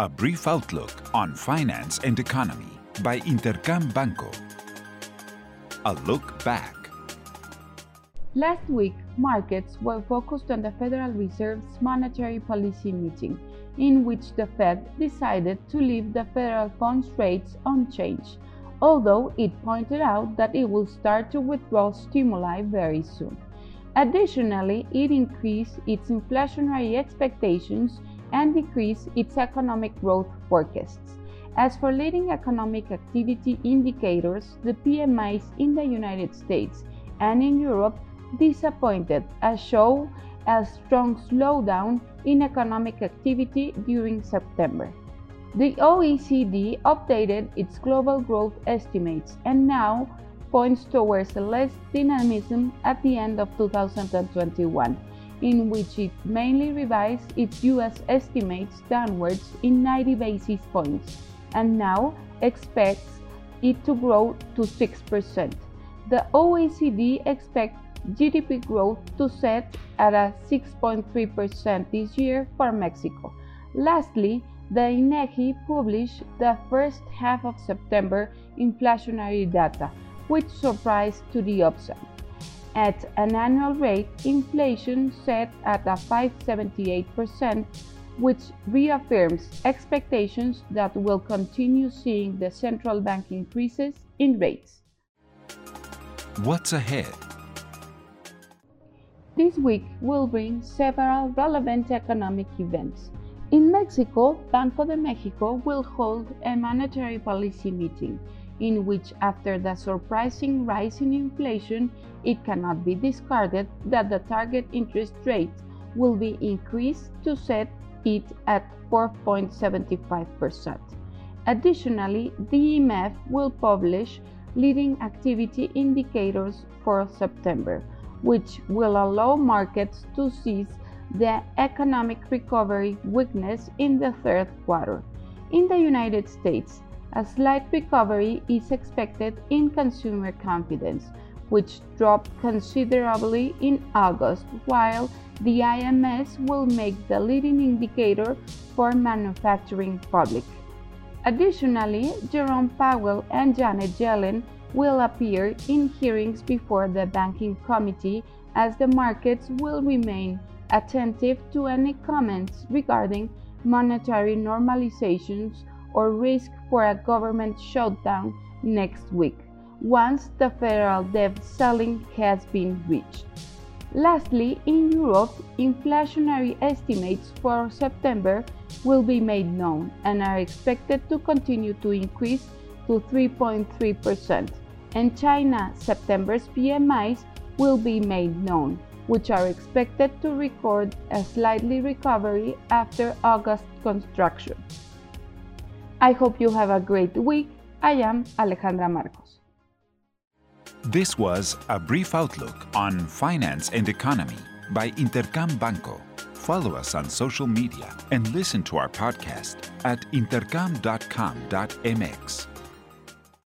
A brief outlook on finance and economy by Intercam Banco. A look back. Last week, markets were focused on the Federal Reserve's monetary policy meeting, in which the Fed decided to leave the federal funds rates unchanged, although it pointed out that it will start to withdraw stimuli very soon. Additionally, it increased its inflationary expectations and decrease its economic growth forecasts. As for leading economic activity indicators, the PMIs in the United States and in Europe disappointed as show a strong slowdown in economic activity during September. The OECD updated its global growth estimates and now points towards less dynamism at the end of 2021 in which it mainly revised its US estimates downwards in 90 basis points and now expects it to grow to 6%. The OECD expects GDP growth to set at a 6.3% this year for Mexico. Lastly, the INEGI published the first half of September inflationary data, which surprised to the upside. At an annual rate, inflation set at a 5.78%, which reaffirms expectations that we'll continue seeing the central bank increases in rates. What's ahead? This week will bring several relevant economic events. In Mexico, Banco de Mexico will hold a monetary policy meeting in which, after the surprising rise in inflation, it cannot be discarded that the target interest rate will be increased to set it at 4.75%. Additionally, the IMEF will publish leading activity indicators for September, which will allow markets to seize the economic recovery weakness in the third quarter. In the United States, a slight recovery is expected in consumer confidence, which dropped considerably in August, while the IMS will make the leading indicator for manufacturing public. Additionally, Jerome Powell and Janet Yellen will appear in hearings before the Banking Committee as the markets will remain attentive to any comments regarding monetary normalizations or risk for a government shutdown next week, once the federal debt ceiling has been reached. Lastly, in Europe, inflationary estimates for September will be made known and are expected to continue to increase to 3.3%. And China, September's PMIs will be made known, which are expected to record a slightly recovery after August construction. I hope you have a great week. I am Alejandra Marcos. This was a brief outlook on finance and economy by Intercam Banco. Follow us on social media and listen to our podcast at intercam.com.mx.